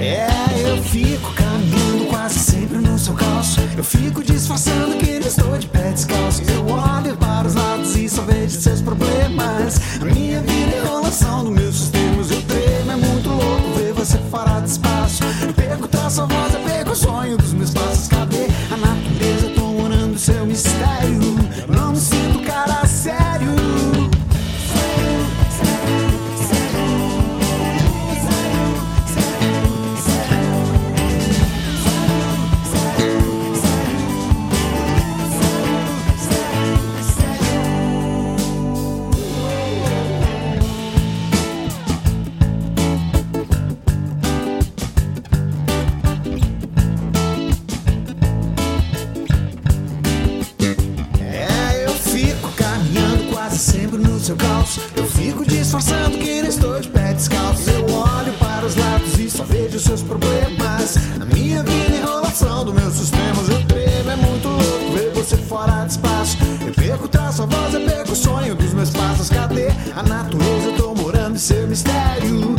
É, eu fico caminhando quase sempre no seu calço. Eu fico disfarçando que não estou de pé descalço. Eu olho para os lados e só vejo seus problemas. A minha vida é enrolação do meu sustento. Seu calço. Eu fico disfarçando que não estou de pé descalço. Eu olho para os lados e só vejo seus problemas. A minha vida enrolação dos meus sistemas. Eu tremo, é muito louco ver você fora de espaço. Eu perco traço, a voz, eu perco o sonho dos meus passos. Cadê a natureza? Eu tô morando em seu mistério.